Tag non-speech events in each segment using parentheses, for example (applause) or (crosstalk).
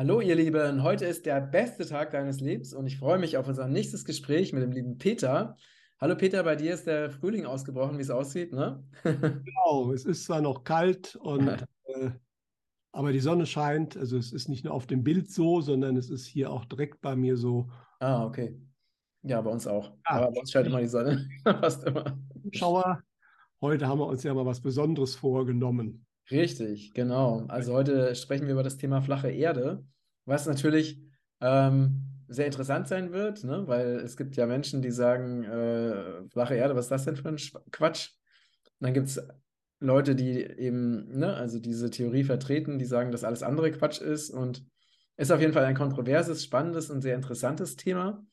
Hallo ihr Lieben, heute ist der beste Tag deines Lebens und ich freue mich auf unser nächstes Gespräch mit dem lieben Peter. Hallo Peter, bei dir ist der Frühling ausgebrochen, wie es aussieht, ne? (laughs) Genau, es ist zwar noch kalt und äh, aber die Sonne scheint, also es ist nicht nur auf dem Bild so, sondern es ist hier auch direkt bei mir so. Ah, okay. Ja, bei uns auch. Ja, Aber bei uns scheint immer die Sonne. (laughs) Fast immer. Schauer, heute haben wir uns ja mal was Besonderes vorgenommen. Richtig, genau. Also heute sprechen wir über das Thema flache Erde, was natürlich ähm, sehr interessant sein wird, ne? Weil es gibt ja Menschen, die sagen, äh, flache Erde, was ist das denn für ein Quatsch? Und dann gibt es Leute, die eben, ne, also diese Theorie vertreten, die sagen, dass alles andere Quatsch ist und ist auf jeden Fall ein kontroverses, spannendes und sehr interessantes Thema.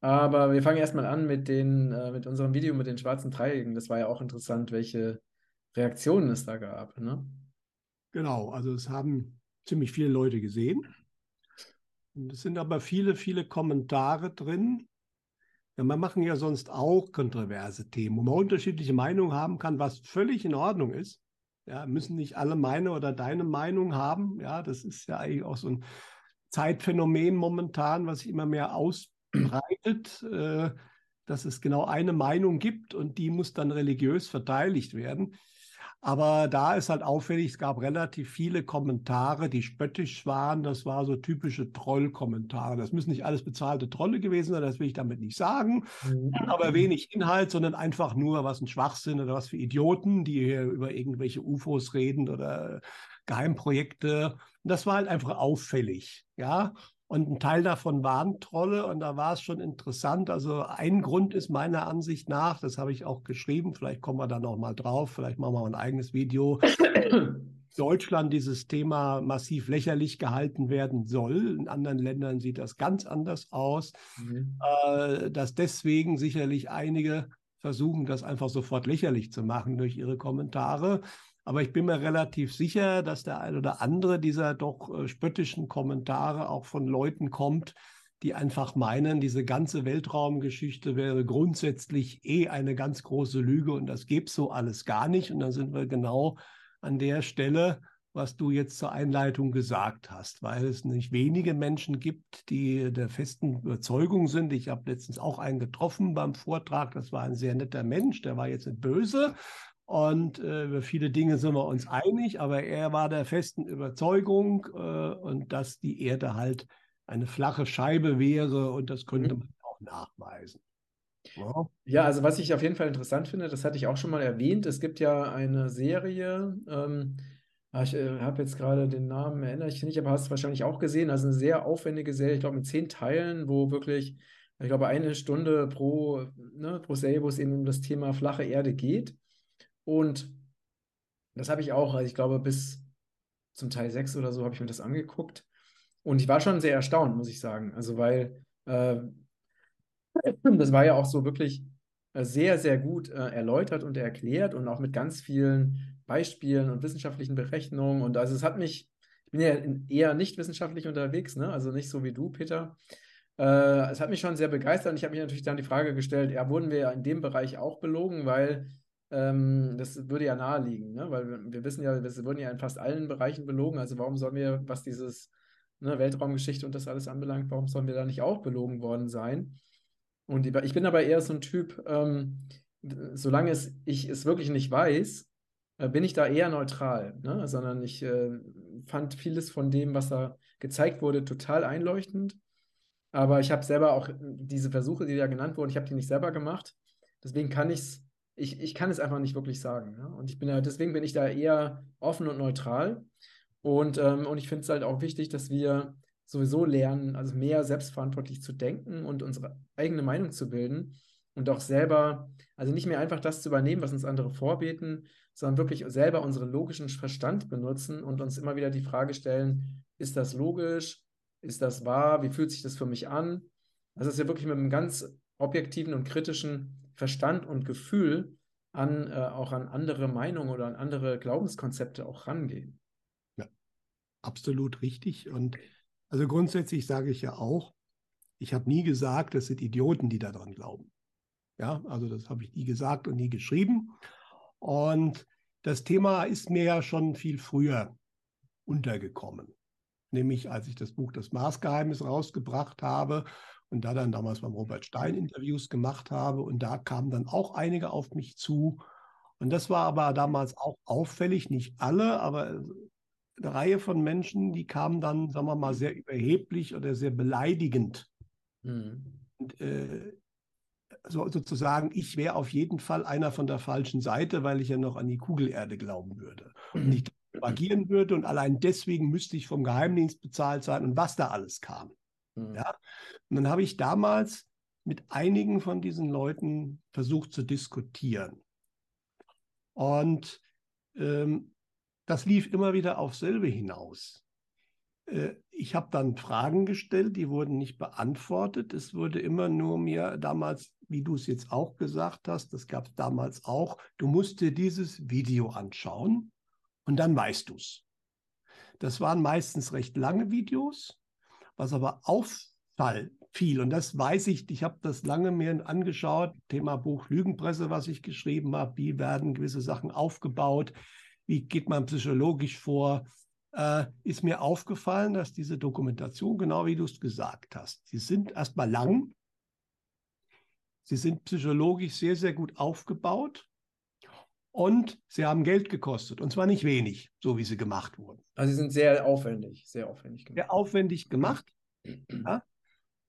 Aber wir fangen erstmal an mit den, äh, mit unserem Video mit den schwarzen Dreiecken. Das war ja auch interessant, welche Reaktionen es da gab, ne? Genau, also es haben ziemlich viele Leute gesehen. Und es sind aber viele, viele Kommentare drin. Ja, wir machen ja sonst auch kontroverse Themen, wo man unterschiedliche Meinungen haben kann, was völlig in Ordnung ist. Ja, müssen nicht alle meine oder deine Meinung haben. Ja, das ist ja eigentlich auch so ein Zeitphänomen momentan, was sich immer mehr ausbreitet, äh, dass es genau eine Meinung gibt und die muss dann religiös verteidigt werden. Aber da ist halt auffällig, es gab relativ viele Kommentare, die spöttisch waren. Das war so typische Troll-Kommentare. Das müssen nicht alles bezahlte Trolle gewesen sein, das will ich damit nicht sagen. Mhm. Aber wenig Inhalt, sondern einfach nur, was ein Schwachsinn oder was für Idioten, die hier über irgendwelche UFOs reden oder Geheimprojekte. Und das war halt einfach auffällig, ja. Und ein Teil davon waren Trolle und da war es schon interessant. Also ein Grund ist meiner Ansicht nach, das habe ich auch geschrieben, vielleicht kommen wir da noch mal drauf, vielleicht machen wir ein eigenes Video, (coughs) Deutschland dieses Thema massiv lächerlich gehalten werden soll. In anderen Ländern sieht das ganz anders aus, Mhm. äh, dass deswegen sicherlich einige versuchen, das einfach sofort lächerlich zu machen durch ihre Kommentare. Aber ich bin mir relativ sicher, dass der ein oder andere dieser doch äh, spöttischen Kommentare auch von Leuten kommt, die einfach meinen, diese ganze Weltraumgeschichte wäre grundsätzlich eh eine ganz große Lüge und das gäbe so alles gar nicht. Und dann sind wir genau an der Stelle, was du jetzt zur Einleitung gesagt hast, weil es nicht wenige Menschen gibt, die der festen Überzeugung sind. Ich habe letztens auch einen getroffen beim Vortrag, das war ein sehr netter Mensch, der war jetzt nicht böse. Und äh, über viele Dinge sind wir uns einig, aber er war der festen Überzeugung äh, und dass die Erde halt eine flache Scheibe wäre und das könnte Mhm. man auch nachweisen. Ja. Ja, also was ich auf jeden Fall interessant finde, das hatte ich auch schon mal erwähnt. Es gibt ja eine Serie, ähm, ah, ich äh, habe jetzt gerade den Namen, erinnere ich nicht, aber hast du wahrscheinlich auch gesehen. Also eine sehr aufwendige Serie, ich glaube mit zehn Teilen, wo wirklich, ich glaube, eine Stunde pro, ne, pro Serie, wo es eben um das Thema flache Erde geht. Und das habe ich auch, also ich glaube, bis zum Teil 6 oder so habe ich mir das angeguckt. Und ich war schon sehr erstaunt, muss ich sagen. Also, weil äh, (clears throat) das war ja auch so wirklich äh, sehr, sehr gut äh, erläutert und erklärt und auch mit ganz vielen Beispielen und wissenschaftlichen Berechnungen. Und also es hat mich, ich bin ja eher nicht wissenschaftlich unterwegs, ne? Also nicht so wie du, Peter. Äh, es hat mich schon sehr begeistert und ich habe mich natürlich dann die Frage gestellt, ja, wurden wir ja in dem Bereich auch belogen, weil ähm, das würde ja naheliegen, ne? Weil wir, wissen ja, wir wurden ja in fast allen Bereichen belogen. Also warum sollen wir, was dieses ne, Weltraumgeschichte und das alles anbelangt, warum sollen wir da nicht auch belogen worden sein? Und ich bin aber eher so ein Typ, ähm, solange es, ich es wirklich nicht weiß, äh, bin ich da eher neutral, ne? Sondern ich äh, fand vieles von dem, was da gezeigt wurde, total einleuchtend. Aber ich habe selber auch diese Versuche, die da genannt wurden, ich habe die nicht selber gemacht. Deswegen kann ich's, ich, ich kann es einfach nicht wirklich sagen. Ne? Und ich bin ja, deswegen bin ich da eher offen und neutral. Und, ähm, und ich finde es halt auch wichtig, dass wir sowieso lernen, also mehr selbstverantwortlich zu denken und unsere eigene Meinung zu bilden und auch selber, also nicht mehr einfach das zu übernehmen, was uns andere vorbeten, sondern wirklich selber unseren logischen Verstand benutzen und uns immer wieder die Frage stellen, ist das logisch? Ist das wahr? Wie fühlt sich das für mich an? Also dass wir wirklich mit einem ganz objektiven und kritischen Verstand und Gefühl an äh, auch an andere Meinungen oder an andere Glaubenskonzepte auch rangehen. Absolut richtig. Und also grundsätzlich sage ich ja auch, ich habe nie gesagt, es sind Idioten, die daran glauben. Ja, also das habe ich nie gesagt und nie geschrieben. Und das Thema ist mir ja schon viel früher untergekommen. nämlich als ich das Buch Das Marsgeheimnis rausgebracht habe und da dann damals beim Robert Stein Interviews gemacht habe. Und da kamen dann auch einige auf mich zu. Und das war aber damals auch auffällig, nicht alle, aber eine Reihe von Menschen, die kamen dann, sagen wir mal, sehr überheblich oder sehr beleidigend. Mhm. Und, äh, so, sozusagen, ich wäre auf jeden Fall einer von der falschen Seite, weil ich ja noch an die Kugelerde glauben würde. Und nicht agieren würde und allein deswegen müsste ich vom Geheimdienst bezahlt sein und was da alles kam. Mhm. Ja? Und dann habe ich damals mit einigen von diesen Leuten versucht zu diskutieren. Und ähm, das lief immer wieder auf selbe hinaus. Äh, ich habe dann Fragen gestellt, die wurden nicht beantwortet. Es wurde immer nur mir damals, wie du es jetzt auch gesagt hast, das gab es damals auch, du musst dir dieses Video anschauen und dann weißt du es. Das waren meistens recht lange Videos, was aber auffall fiel. Und das weiß ich, ich habe das lange mir angeschaut, Thema Buch Lügenpresse, was ich geschrieben habe, wie werden gewisse Sachen aufgebaut, wie geht man psychologisch vor, äh, ist mir aufgefallen, dass diese Dokumentation, genau wie du es gesagt hast, sie sind erstmal lang, sie sind psychologisch sehr, sehr gut aufgebaut und sie haben Geld gekostet und zwar nicht wenig, so wie sie gemacht wurden. Also sie sind sehr aufwendig, sehr aufwendig gemacht. Sehr aufwendig gemacht. (clears throat) Ja?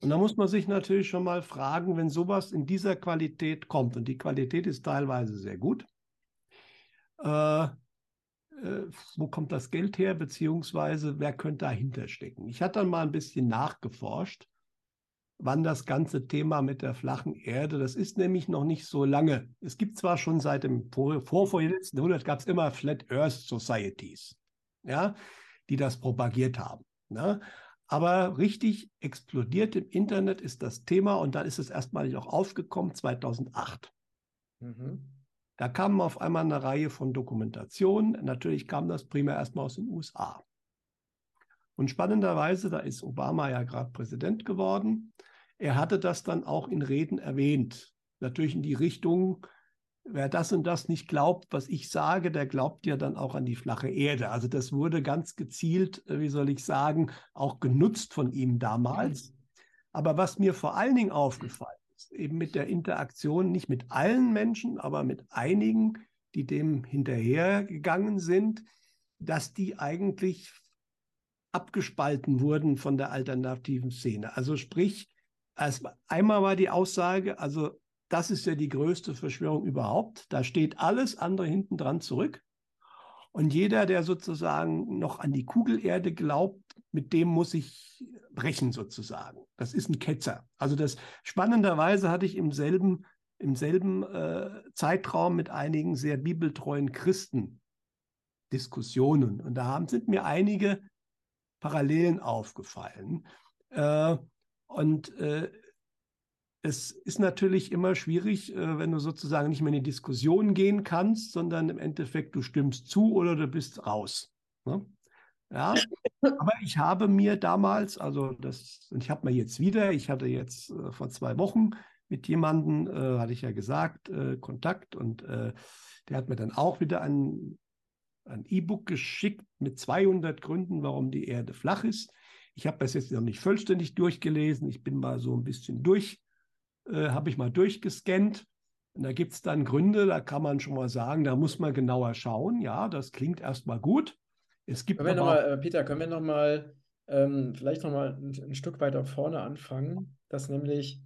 Und da muss man sich natürlich schon mal fragen, wenn sowas in dieser Qualität kommt, und die Qualität ist teilweise sehr gut, äh, äh, wo kommt das Geld her, beziehungsweise wer könnte dahinter stecken? Ich hatte dann mal ein bisschen nachgeforscht wann das ganze Thema mit der flachen Erde, das ist nämlich noch nicht so lange. Es gibt zwar schon seit dem vor, vorvorletzten Jahrhundert gab es immer Flat Earth Societies, ja, die das propagiert haben. Ne? Aber richtig explodiert im Internet ist das Thema und dann ist es erstmalig auch aufgekommen 2008. Mhm. Da kamen auf einmal eine Reihe von Dokumentationen. Natürlich kam das primär erstmal aus den USA. Und spannenderweise, da ist Obama ja gerade Präsident geworden, er hatte das dann auch in Reden erwähnt. Natürlich in die Richtung, wer das und das nicht glaubt, was ich sage, der glaubt ja dann auch an die flache Erde. Also das wurde ganz gezielt, äh, wie soll ich sagen, auch genutzt von ihm damals. Aber was mir vor allen Dingen aufgefallen ist, eben mit der Interaktion, nicht mit allen Menschen, aber mit einigen, die dem hinterhergegangen sind, dass die eigentlich abgespalten wurden von der alternativen Szene. Also sprich, als, einmal war die Aussage, also das ist ja die größte Verschwörung überhaupt. Da steht alles andere hinten dran zurück. Und jeder, der sozusagen noch an die Kugelerde glaubt, mit dem muss ich brechen sozusagen. Das ist ein Ketzer. Also das spannenderweise hatte ich im selben, im selben äh, Zeitraum mit einigen sehr bibeltreuen Christen Diskussionen. Und da haben, sind mir einige Parallelen aufgefallen. Äh, und äh, es ist natürlich immer schwierig, äh, wenn du sozusagen nicht mehr in die Diskussion gehen kannst, sondern im Endeffekt du stimmst zu oder du bist raus. Ne? Ja, (laughs) aber ich habe mir damals, also das, und ich habe mir jetzt wieder, ich hatte jetzt äh, vor zwei Wochen mit jemandem, äh, hatte ich ja gesagt, äh, Kontakt und äh, der hat mir dann auch wieder ein ein E-Book geschickt mit 200 Gründen, warum die Erde flach ist. Ich habe das jetzt noch nicht vollständig durchgelesen. Ich bin mal so ein bisschen durch, äh, habe ich mal durchgescannt. Und da gibt es dann Gründe, da kann man schon mal sagen, da muss man genauer schauen. Ja, das klingt erstmal gut. Es gibt können wir aber, noch mal, äh, Peter, können wir noch mal ähm, vielleicht noch mal ein, ein Stück weiter vorne anfangen, dass nämlich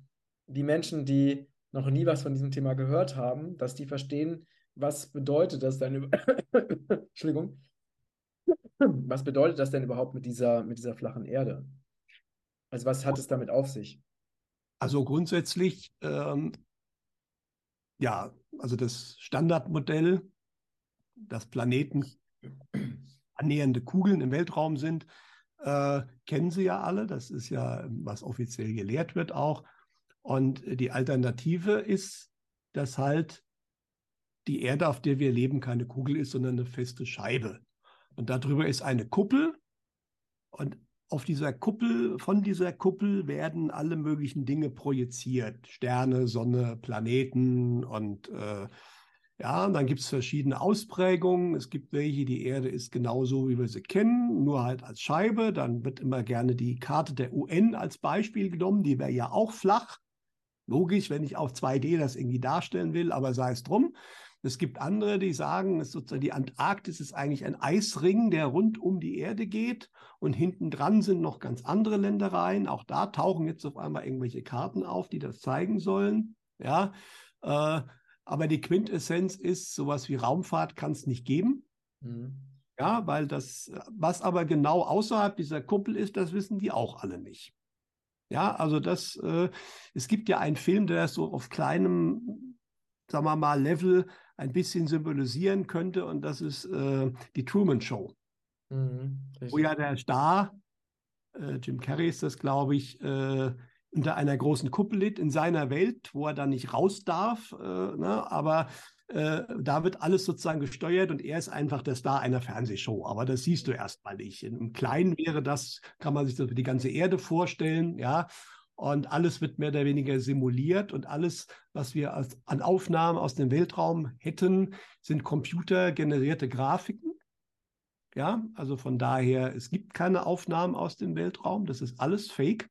die Menschen, die noch nie was von diesem Thema gehört haben, dass die verstehen, was bedeutet das denn? (coughs) Entschuldigung. Was bedeutet das denn überhaupt mit dieser, mit dieser flachen Erde? Also was hat es damit auf sich? Also grundsätzlich, ähm, ja, also das Standardmodell, dass Planeten annähernde Kugeln im Weltraum sind, äh, kennen Sie ja alle. Das ist ja, was offiziell gelehrt wird auch. Und die Alternative ist, dass halt die Erde, auf der wir leben, keine Kugel ist, sondern eine feste Scheibe. Und darüber ist eine Kuppel. Und auf dieser Kuppel, von dieser Kuppel werden alle möglichen Dinge projiziert. Sterne, Sonne, Planeten und äh, Ja, und dann gibt es verschiedene Ausprägungen. Es gibt welche, die Erde ist genauso, wie wir sie kennen, nur halt als Scheibe. Dann wird immer gerne die Karte der UN als Beispiel genommen. Die wäre ja auch flach. Logisch, wenn ich auf 2D das irgendwie darstellen will, aber sei es drum. Es gibt andere, die sagen, sozusagen die Antarktis ist eigentlich ein Eisring, der rund um die Erde geht und hinten dran sind noch ganz andere Ländereien. Auch da tauchen jetzt auf einmal irgendwelche Karten auf, die das zeigen sollen. Ja, äh, aber die Quintessenz ist, sowas wie Raumfahrt kann es nicht geben. Mhm. Ja, weil das, was aber genau außerhalb dieser Kuppel ist, das wissen die auch alle nicht. Ja, also das, äh, es gibt ja einen Film, der so auf kleinem, sagen wir mal, Level ein bisschen symbolisieren könnte, und das ist äh, die Truman Show. Mhm, wo ja der Star, äh, Jim Carrey ist das, glaube ich, äh, unter einer großen Kuppel litt in seiner Welt, wo er dann nicht raus darf. Äh, ne? Aber äh, da wird alles sozusagen gesteuert und er ist einfach der Star einer Fernsehshow. Aber das siehst du erstmal nicht. Im Kleinen wäre das, kann man sich das für die ganze Erde vorstellen, ja. Und alles wird mehr oder weniger simuliert und alles, was wir als, an Aufnahmen aus dem Weltraum hätten, sind computergenerierte Grafiken. Ja, also von daher, es gibt keine Aufnahmen aus dem Weltraum, das ist alles Fake.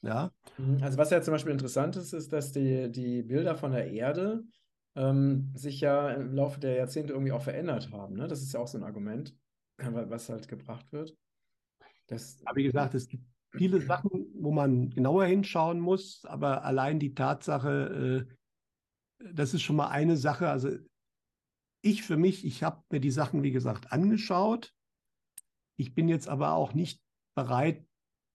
Ja. Mhm. Also was ja zum Beispiel interessant ist, ist, dass die, die Bilder von der Erde ähm, sich ja im Laufe der Jahrzehnte irgendwie auch verändert haben. Ne? Das ist ja auch so ein Argument, was halt gebracht wird. Das, aber wie gesagt, es gibt viele Sachen, wo man genauer hinschauen muss, aber allein die Tatsache, äh, das ist schon mal eine Sache. Also ich für mich, ich habe mir die Sachen, wie gesagt, angeschaut. Ich bin jetzt aber auch nicht bereit,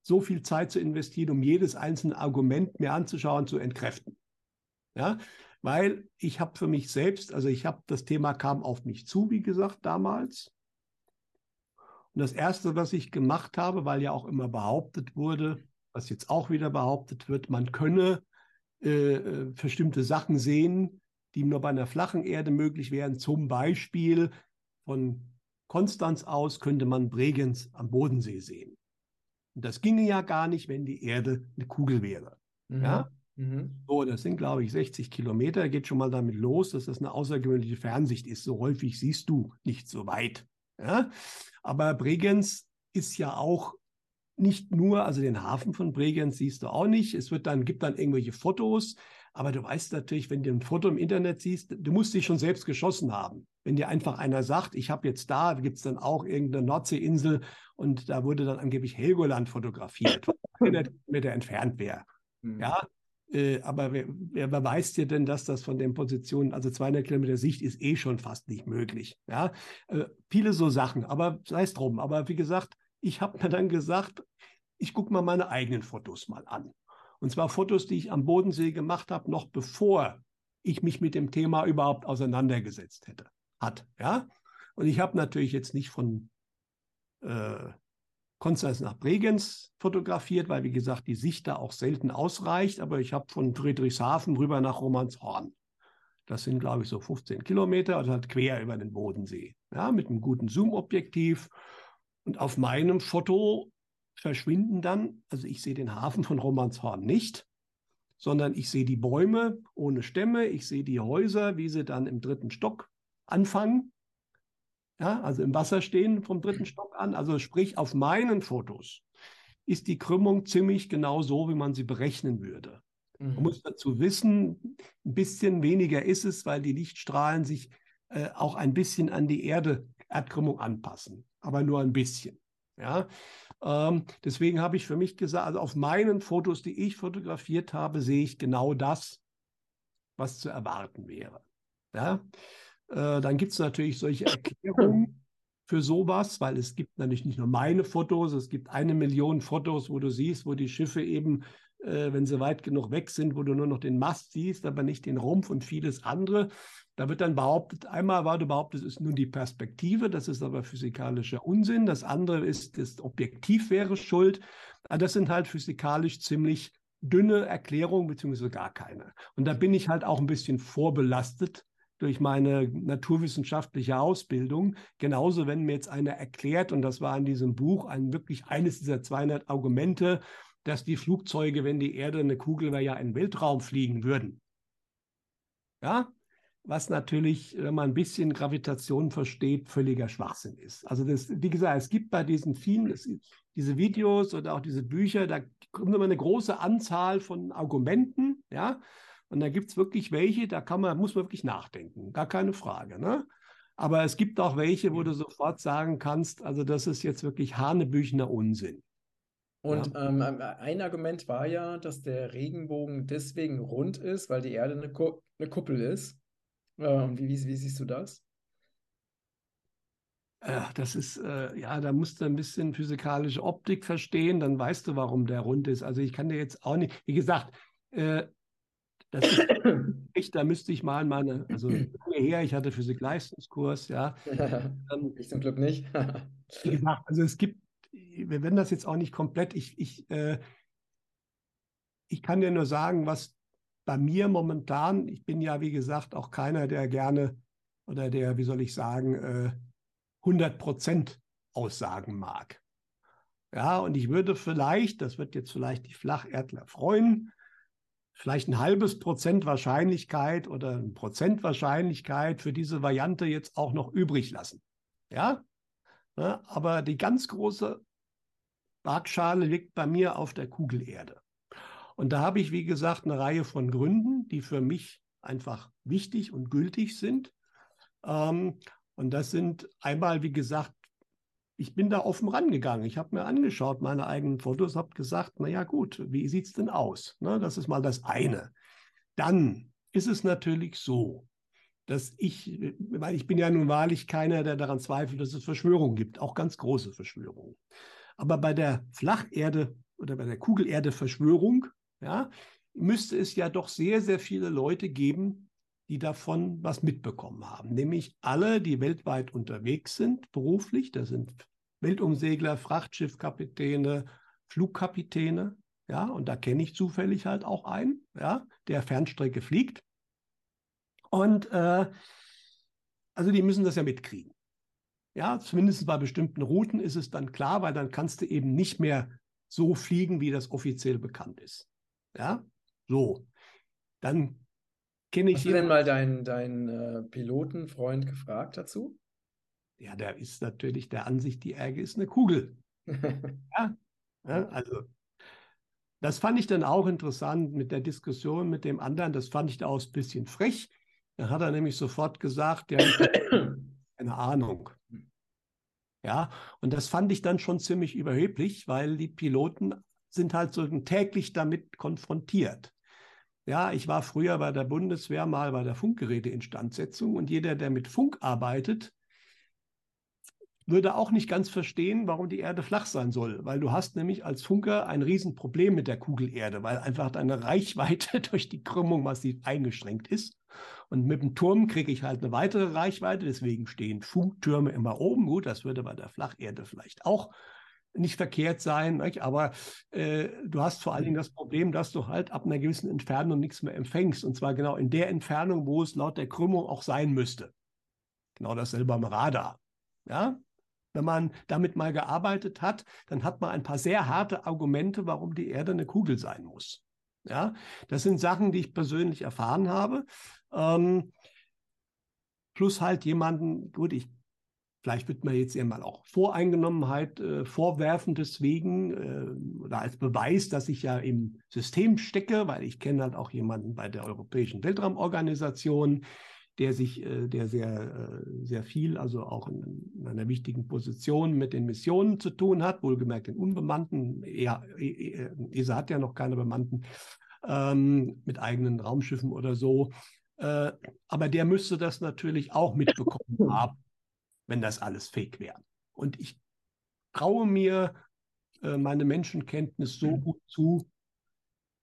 so viel Zeit zu investieren, um jedes einzelne Argument mir anzuschauen, zu entkräften. Ja, weil ich habe für mich selbst, also ich habe das Thema kam auf mich zu, wie gesagt, damals. Und das erste, was ich gemacht habe, weil ja auch immer behauptet wurde, was jetzt auch wieder behauptet wird, man könne äh, äh bestimmte Sachen sehen, die nur bei einer flachen Erde möglich wären. Zum Beispiel von Konstanz aus könnte man Bregenz am Bodensee sehen. Und das ginge ja gar nicht, wenn die Erde eine Kugel wäre. Mhm. Ja? Mhm. So, das sind, glaube ich, 60 Kilometer. Geht schon mal damit los, dass das eine außergewöhnliche Fernsicht ist. So häufig siehst du nicht so weit. Ja? Aber Bregenz ist ja auch nicht nur, also den Hafen von Bregenz siehst du auch nicht. Es wird dann, gibt dann irgendwelche Fotos. Aber du weißt natürlich, wenn du ein Foto im Internet siehst, du musst dich schon selbst geschossen haben. Wenn dir einfach einer sagt, ich habe jetzt da, gibt es dann auch irgendeine Nordseeinsel und da wurde dann angeblich Helgoland fotografiert, was 100 Meter entfernt wäre. Mhm. Ja, äh, aber wer, wer beweist dir denn, dass das von den Positionen, also 200 Kilometer Sicht ist eh schon fast nicht möglich. Ja, äh, viele so Sachen, aber sei es drum. Aber wie gesagt, ich habe mir dann gesagt, ich gucke mal meine eigenen Fotos mal an. Und zwar Fotos, die ich am Bodensee gemacht habe, noch bevor ich mich mit dem Thema überhaupt auseinandergesetzt hätte, hat. Ja, und ich habe natürlich jetzt nicht von äh, Konstanz nach Bregenz fotografiert, weil, wie gesagt, die Sicht da auch selten ausreicht. Aber ich habe von Friedrichshafen rüber nach Romanshorn. Das sind, glaube ich, so 15 Kilometer, also halt quer über den Bodensee. Ja, mit einem guten Zoom-Objektiv. Und auf meinem Foto verschwinden dann, also ich sehe den Hafen von Romanshorn nicht, sondern ich sehe die Bäume ohne Stämme, ich sehe die Häuser, wie sie dann im dritten Stock anfangen ja, also im Wasser stehen vom dritten Stock an. Also sprich, auf meinen Fotos ist die Krümmung ziemlich genau so, wie man sie berechnen würde. Mhm. Man muss dazu wissen, ein bisschen weniger ist es, weil die Lichtstrahlen sich äh, auch ein bisschen an die Erde, Erdkrümmung anpassen, aber nur ein bisschen. Ja, ähm, deswegen habe ich für mich gesagt, also auf meinen Fotos, die ich fotografiert habe, sehe ich genau das, was zu erwarten wäre. Ja, äh, dann gibt es natürlich solche Erklärungen (clears throat) für sowas, weil es gibt natürlich nicht nur meine Fotos, es gibt eine Million Fotos, wo du siehst, wo die Schiffe eben, äh, wenn sie weit genug weg sind, wo du nur noch den Mast siehst, aber nicht den Rumpf und vieles andere. Da wird dann behauptet, einmal war du behauptet, es ist nun die Perspektive, das ist aber physikalischer Unsinn. Das andere ist, das Objektiv wäre schuld. Aber das sind halt physikalisch ziemlich dünne Erklärungen, beziehungsweise gar keine. Und da bin ich halt auch ein bisschen vorbelastet durch meine naturwissenschaftliche Ausbildung. Genauso, wenn mir jetzt einer erklärt, und das war in diesem Buch ein, wirklich eines dieser 200 Argumente, dass die Flugzeuge, wenn die Erde eine Kugel wäre, ja in den Weltraum fliegen würden. Ja, was natürlich, wenn man ein bisschen Gravitation versteht, völliger Schwachsinn ist. Also das, wie gesagt, es gibt bei diesen vielen, diese Videos oder auch diese Bücher, da kommt immer eine große Anzahl von Argumenten, ja. Und da gibt es wirklich welche, da kann man, muss man wirklich nachdenken, gar keine Frage. Ne? Aber es gibt auch welche, wo du sofort sagen kannst, also das ist jetzt wirklich hanebüchener Unsinn. Und ja. ähm, ein Argument war ja, dass der Regenbogen deswegen rund ist, weil die Erde eine, Ku eine Kuppel ist. Ähm, wie, wie, wie, siehst du das? Ja, das ist, äh, ja, da musst du ein bisschen physikalische Optik verstehen, dann weißt du, warum der rund ist. Also ich kann dir jetzt auch nicht, wie gesagt, äh, ist (coughs) echt, da müsste ich mal meine, also (coughs) her, ich hatte Physik-Leistungskurs, ja. (laughs) ähm, ich zum Glück nicht. wie gesagt, also es gibt, wir werden das jetzt auch nicht komplett, ich, ich, äh, ich kann dir nur sagen, was bei mir momentan, ich bin ja, wie gesagt, auch keiner, der gerne oder der, wie soll ich sagen, äh, 100 Prozent Aussagen mag. Ja, und ich würde vielleicht, das wird jetzt vielleicht die Flacherdler freuen, vielleicht ein halbes Prozent Wahrscheinlichkeit oder ein Prozent Wahrscheinlichkeit für diese Variante jetzt auch noch übrig lassen. Ja, ja aber die ganz große Waagschale liegt bei mir auf der Kugelerde. Und da habe ich, wie gesagt, eine Reihe von Gründen, die für mich einfach wichtig und gültig sind. Ähm, und das sind einmal, wie gesagt, ich bin da offen rangegangen. Ich habe mir angeschaut, meine eigenen Fotos, habe gesagt, naja gut, wie sieht es denn aus? Ne, das ist mal das eine. Dann ist es natürlich so, dass ich, weil ich bin ja nun wahrlich keiner, der daran zweifelt, dass es Verschwörungen gibt, auch ganz große Verschwörungen. Aber bei der Flacherde oder bei der Kugelerde-Verschwörung, ja, müsste es ja doch sehr, sehr viele Leute geben, die davon was mitbekommen haben. Nämlich alle, die weltweit unterwegs sind, beruflich. Das sind Weltumsegler, Frachtschiffkapitäne, Flugkapitäne. Ja, und da kenne ich zufällig halt auch einen, ja, der Fernstrecke fliegt. Und äh, also die müssen das ja mitkriegen. Ja, zumindest bei bestimmten Routen ist es dann klar, weil dann kannst du eben nicht mehr so fliegen, wie das offiziell bekannt ist. Ja, so. Dann kenne ich. Hast du denn mal deinen dein, äh, Pilotenfreund gefragt dazu? Ja, der ist natürlich der Ansicht, die Erde ist eine Kugel. (laughs) ja? ja, also das fand ich dann auch interessant mit der Diskussion mit dem anderen. Das fand ich da auch ein bisschen frech. Dann hat er nämlich sofort gesagt, ja, (coughs) keine Ahnung. Ja, und das fand ich dann schon ziemlich überheblich, weil die Piloten sind halt so täglich damit konfrontiert. Ja, ich war früher bei der Bundeswehr mal bei der Funkgeräteinstandsetzung und jeder, der mit Funk arbeitet, würde auch nicht ganz verstehen, warum die Erde flach sein soll, weil du hast nämlich als Funker ein Riesenproblem mit der Kugelerde, weil einfach deine Reichweite (laughs) durch die Krümmung massiv eingeschränkt ist. Und mit dem Turm kriege ich halt eine weitere Reichweite, deswegen stehen Funktürme immer oben. Gut, das würde bei der Flacherde vielleicht auch nicht verkehrt sein, nicht? aber äh, du hast vor allen Dingen das Problem, dass du halt ab einer gewissen Entfernung nichts mehr empfängst. Und zwar genau in der Entfernung, wo es laut der Krümmung auch sein müsste. Genau dasselbe am Radar. Ja, wenn man damit mal gearbeitet hat, dann hat man ein paar sehr harte Argumente, warum die Erde eine Kugel sein muss. Ja, das sind Sachen, die ich persönlich erfahren habe. Ähm, plus halt jemanden, gut, ich Vielleicht wird mir jetzt mal auch Voreingenommenheit äh, vorwerfen deswegen äh, oder als Beweis, dass ich ja im System stecke, weil ich kenne halt auch jemanden bei der Europäischen Weltraumorganisation, der sich, äh, der sehr, äh, sehr viel, also auch in, in, einer wichtigen Position mit den Missionen zu tun hat, wohlgemerkt den unbemannten. Ja, ESA hat ja noch keine bemannten ähm, mit eigenen Raumschiffen oder so. Äh, aber der müsste das natürlich auch mitbekommen (laughs) haben, wenn das alles fake wäre. Und ich traue mir äh, meine Menschenkenntnis so gut zu,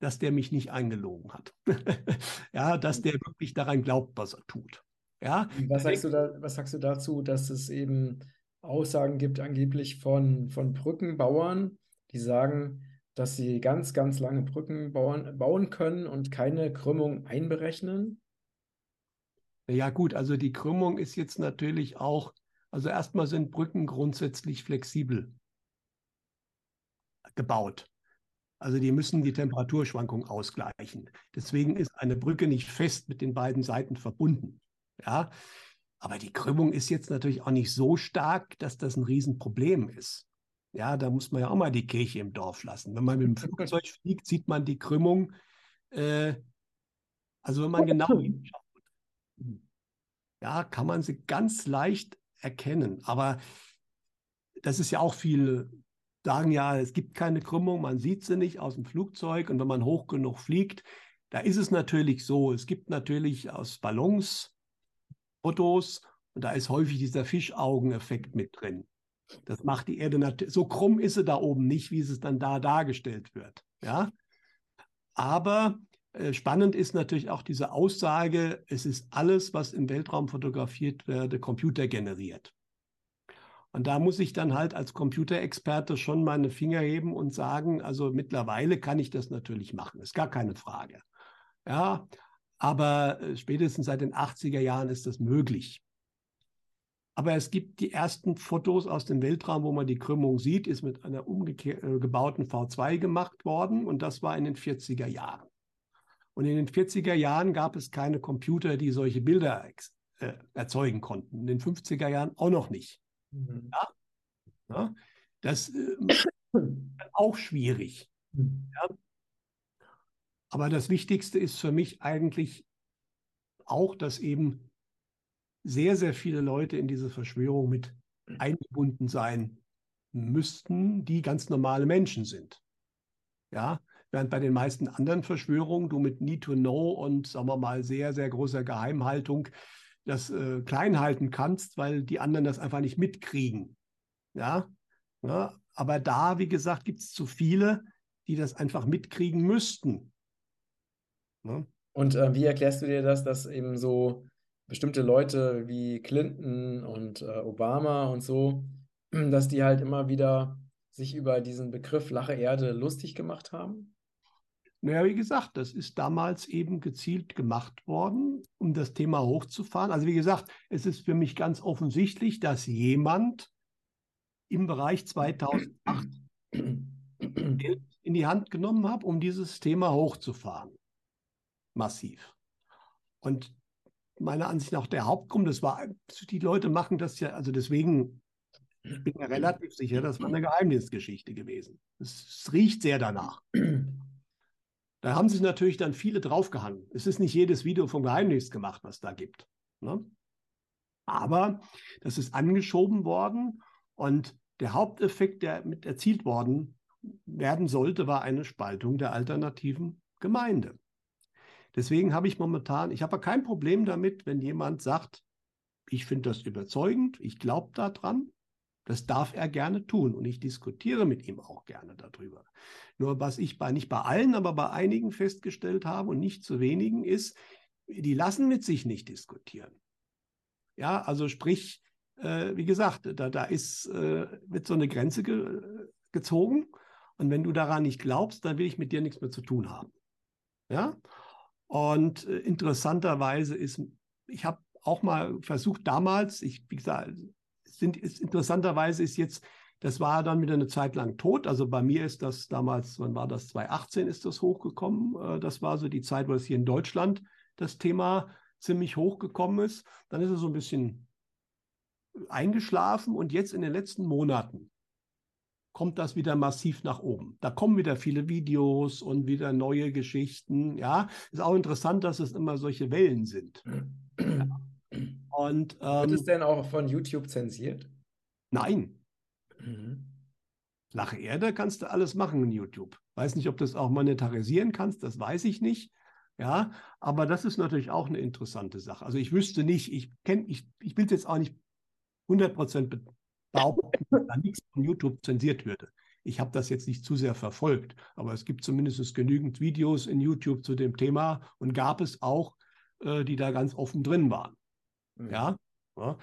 dass der mich nicht eingelogen hat. (laughs) ja, dass der wirklich daran glaubt, was er tut. Ja, was, sagst du da, was sagst du dazu, dass es eben Aussagen gibt, angeblich von, von Brückenbauern, die sagen, dass sie ganz, ganz lange Brücken bauen, bauen können und keine Krümmung einberechnen? Ja, gut, also die Krümmung ist jetzt natürlich auch, also erstmal sind Brücken grundsätzlich flexibel gebaut. Also die müssen die Temperaturschwankung ausgleichen. Deswegen ist eine Brücke nicht fest mit den beiden Seiten verbunden. Ja, aber die Krümmung ist jetzt natürlich auch nicht so stark, dass das ein Riesenproblem ist. Ja, da muss man ja auch mal die Kirche im Dorf lassen. Wenn man mit dem (laughs) Flugzeug fliegt, sieht man die Krümmung. Äh, also wenn man genau hinschaut, ja, kann man sie ganz leicht erkennen. Aber das ist ja auch viel, sagen ja, es gibt keine Krümmung, man sieht sie nicht aus dem Flugzeug. Und wenn man hoch genug fliegt, da ist es natürlich so. Es gibt natürlich aus Ballons Fotos und da ist häufig dieser Fischaugeneffekt mit drin. Das macht die Erde natürlich, so krumm ist sie da oben nicht, wie es dann da dargestellt wird. Ja? Aber äh, spannend ist natürlich auch diese Aussage, es ist alles, was im Weltraum fotografiert werde, computergeneriert. Und da muss ich dann halt als Computerexperte schon meine Finger heben und sagen, also mittlerweile kann ich das natürlich machen, ist gar keine Frage. Ja, aber äh, spätestens seit den 80er Jahren ist das möglich. Aber es gibt die ersten Fotos aus dem Weltraum, wo man die Krümmung sieht, ist mit einer umgebauten äh, V2 gemacht worden und das war in den 40er Jahren. Und in den 40er Jahren gab es keine Computer, die solche Bilder äh, erzeugen konnten. In den 50er Jahren auch noch nicht. Mhm. Ja? ja? Das äh, (coughs) auch schwierig. Mhm. Ja? Aber das Wichtigste ist für mich eigentlich auch, dass eben sehr, sehr viele Leute in diese Verschwörung mit eingebunden sein müssten, die ganz normale Menschen sind. Ja, während bei den meisten anderen Verschwörungen du mit Need to Know und, sagen wir mal, sehr, sehr großer Geheimhaltung das äh, klein halten kannst, weil die anderen das einfach nicht mitkriegen. Ja, ja aber da, wie gesagt, gibt es zu viele, die das einfach mitkriegen müssten. Ja? Und äh, wie erklärst du dir das, dass eben so bestimmte Leute wie Clinton und äh, Obama und so, dass die halt immer wieder sich über diesen Begriff flache Erde lustig gemacht haben? Naja, wie gesagt, das ist damals eben gezielt gemacht worden, um das Thema hochzufahren. Also wie gesagt, es ist für mich ganz offensichtlich, dass jemand im Bereich 2008 Geld in die Hand genommen hat, um dieses Thema hochzufahren. Massiv. Und meiner Ansicht nach der Hauptgrund. Das war, die Leute machen das ja, also deswegen, ich bin mir relativ sicher, das war eine Geheimnisgeschichte gewesen. Es, es riecht sehr danach. Da haben sich natürlich dann viele draufgehangen. Es ist nicht jedes Video vom Geheimnis gemacht, was da gibt. Ne? Aber das ist angeschoben worden und der Haupteffekt, der mit erzielt worden werden sollte, war eine Spaltung der alternativen Gemeinde. Deswegen habe ich momentan, ich habe kein Problem damit, wenn jemand sagt, ich finde das überzeugend, ich glaube daran. Das darf er gerne tun und ich diskutiere mit ihm auch gerne darüber. Nur was ich bei nicht bei allen, aber bei einigen festgestellt habe und nicht zu wenigen ist, die lassen mit sich nicht diskutieren. Ja, also sprich, äh, wie gesagt, da, da ist, äh, wird so eine Grenze ge gezogen und wenn du daran nicht glaubst, dann will ich mit dir nichts mehr zu tun haben. Ja, und äh, interessanterweise ist, ich habe auch mal versucht damals, ich, wie gesagt, sind, ist, interessanterweise ist jetzt, das war dann wieder eine Zeit lang tot. Also bei mir ist das damals, wann war das? 2018 ist das hochgekommen. Äh, das war so die Zeit, wo es hier in Deutschland das Thema ziemlich hochgekommen ist. Dann ist es so ein bisschen eingeschlafen und jetzt in den letzten Monaten kommt das wieder massiv nach oben. Da kommen wieder viele Videos und wieder neue Geschichten. Ja, ist auch interessant, dass es immer solche Wellen sind. Ja. Und, ähm, Wird es denn auch von YouTube zensiert? Nein. Mhm. Flache Erde kannst du alles machen in YouTube. Weiß nicht, ob du das auch monetarisieren kannst, das weiß ich nicht. Ja, aber das ist natürlich auch eine interessante Sache. Also ich wüsste nicht, ich kenne, ich, ich will es jetzt auch nicht 100% behaupten, dass da nichts von YouTube zensiert würde. Ich habe das jetzt nicht zu sehr verfolgt, aber es gibt zumindest genügend Videos in YouTube zu dem Thema und gab es auch, äh, die da ganz offen drin waren. Mhm. Ja? ja?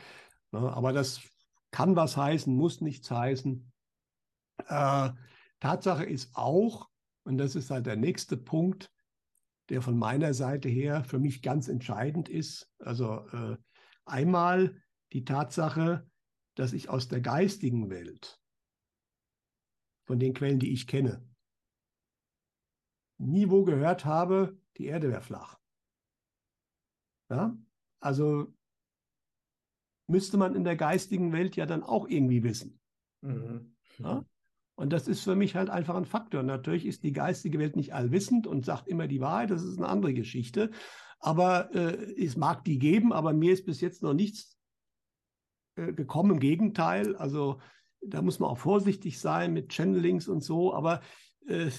aber das kann was heißen, muss nichts heißen. Äh, Tatsache ist auch, und das ist halt der nächste Punkt, der von meiner Seite her für mich ganz entscheidend ist. Also äh, einmal die Tatsache, dass ich aus der geistigen Welt, von den Quellen, die ich kenne, nie wo gehört habe, die Erde wäre flach. Ja? Also müsste man in der geistigen Welt ja dann auch irgendwie wissen. Mhm. Ja? Und das ist für mich halt einfach ein Faktor. Natürlich ist die geistige Welt nicht allwissend und sagt immer die Wahrheit, das ist eine andere Geschichte. Aber äh, es mag die geben, aber mir ist bis jetzt noch nichts äh, gekommen. Im Gegenteil, also da muss man auch vorsichtig sein mit Channelings und so. Aber äh,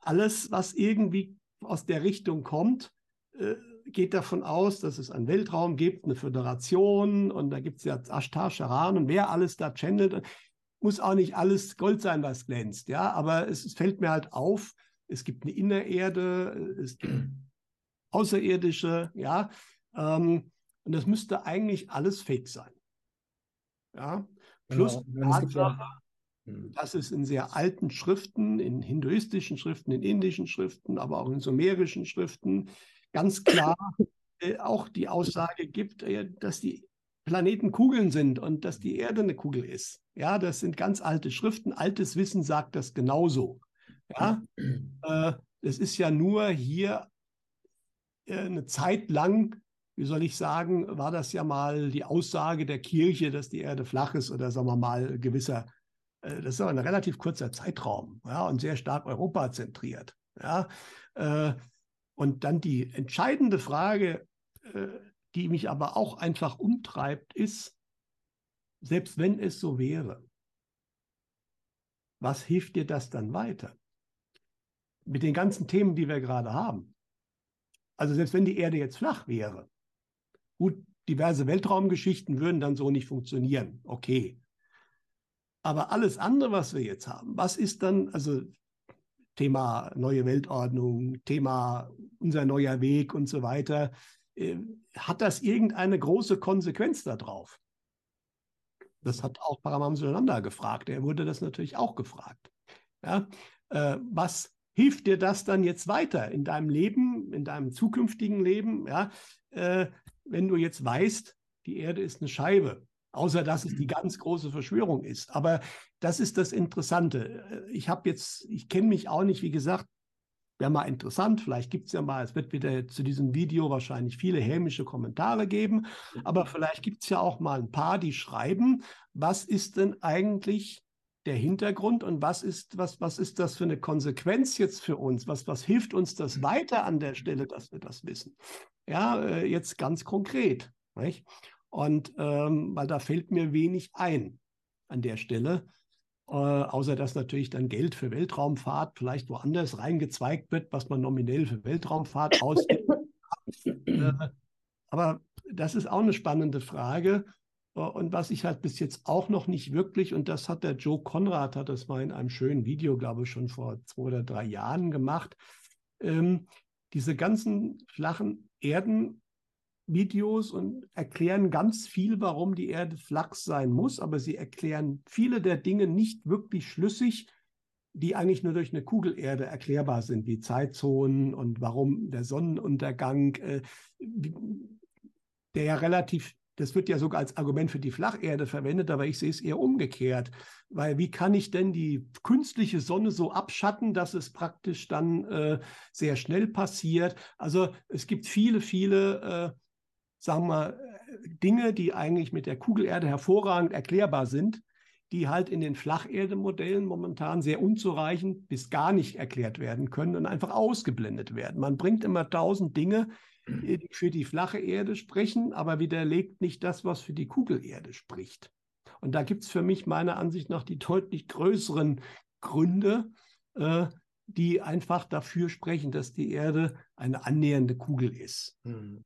alles, was irgendwie aus der Richtung kommt, äh, geht davon aus, dass es einen Weltraum gibt, eine Föderation und da gibt es ja Ashtar, Sharan und wer alles da channelt muss auch nicht alles Gold sein, was glänzt, ja, aber es, es fällt mir halt auf, es gibt eine Innererde, es gibt (clears throat) Außerirdische, ja, ähm, und das müsste eigentlich alles fake sein. Ja, plus genau. Tatsache, hm. dass es in sehr alten Schriften, in hinduistischen Schriften, in indischen Schriften, aber auch in sumerischen Schriften ganz klar äh, auch die Aussage gibt, äh, dass die Planeten Kugeln sind und dass die Erde eine Kugel ist. Ja, das sind ganz alte Schriften. Altes Wissen sagt das genauso. Ja, äh, es ist ja nur hier äh, eine Zeit lang, wie soll ich sagen, war das ja mal die Aussage der Kirche, dass die Erde flach ist oder sagen wir mal gewisser, das ist aber ein relativ kurzer Zeitraum ja, und sehr stark europazentriert. Ja, und dann die entscheidende Frage, äh, die mich aber auch einfach umtreibt, ist, selbst wenn es so wäre, was hilft dir das dann weiter? Mit den ganzen Themen, die wir gerade haben. Also selbst wenn die Erde jetzt flach wäre, gut, diverse Weltraumgeschichten würden dann so nicht funktionieren. Okay. Aber alles andere, was wir jetzt haben, was ist dann, also Thema neue Weltordnung, Thema unser neuer Weg und so weiter, äh, hat das irgendeine große Konsequenz darauf? Das hat auch Paramamsananda gefragt. Er wurde das natürlich auch gefragt. Ja, äh, was hilft dir das dann jetzt weiter in deinem Leben, in deinem zukünftigen Leben? Ja, äh, wenn du jetzt weißt, die Erde ist eine Scheibe, außer dass es die ganz große Verschwörung ist. Aber das ist das Interessante. Ich habe jetzt, ich kenne mich auch nicht, wie gesagt, Wäre mal interessant, vielleicht gibt es ja mal, es wird wieder zu diesem Video wahrscheinlich viele hämische Kommentare geben, aber vielleicht gibt es ja auch mal ein paar, die schreiben, was ist denn eigentlich der Hintergrund und was ist, was, was ist das für eine Konsequenz jetzt für uns? Was, was hilft uns das weiter an der Stelle, dass wir das wissen? Ja, äh, jetzt ganz konkret. Nicht? Und ähm, weil da fällt mir wenig ein an der Stelle. Äh, außer dass natürlich dann Geld für Weltraumfahrt vielleicht woanders reingezweigt wird, was man nominell für Weltraumfahrt (laughs) ausgibt. äh, aber das ist auch eine spannende Frage. Äh, und was ich halt bis jetzt auch noch nicht wirklich, und das hat der Joe Konrad, hat das mal in einem schönen Video, glaube ich, schon vor zwei oder drei Jahren gemacht, ähm, diese ganzen flachen Erden Videos und erklären ganz viel, warum die Erde flach sein muss, aber sie erklären viele der Dinge nicht wirklich schlüssig, die eigentlich nur durch eine Kugelerde erklärbar sind, wie Zeitzonen und warum der Sonnenuntergang, äh, der ja relativ, das wird ja sogar als Argument für die Flacherde verwendet, aber ich sehe es eher umgekehrt, weil wie kann ich denn die künstliche Sonne so abschatten, dass es praktisch dann äh, sehr schnell passiert? Also es gibt viele, viele äh, sagen wir, Dinge, die eigentlich mit der Kugelerde hervorragend erklärbar sind, die halt in den Flacherdemodellen momentan sehr unzureichend bis gar nicht erklärt werden können und einfach ausgeblendet werden. Man bringt immer tausend Dinge, die für die flache Erde sprechen, aber widerlegt nicht das, was für die Kugelerde spricht. Und da gibt es für mich meiner Ansicht nach die deutlich größeren Gründe, äh, die einfach dafür sprechen, dass die Erde eine annähernde Kugel ist. Mhm.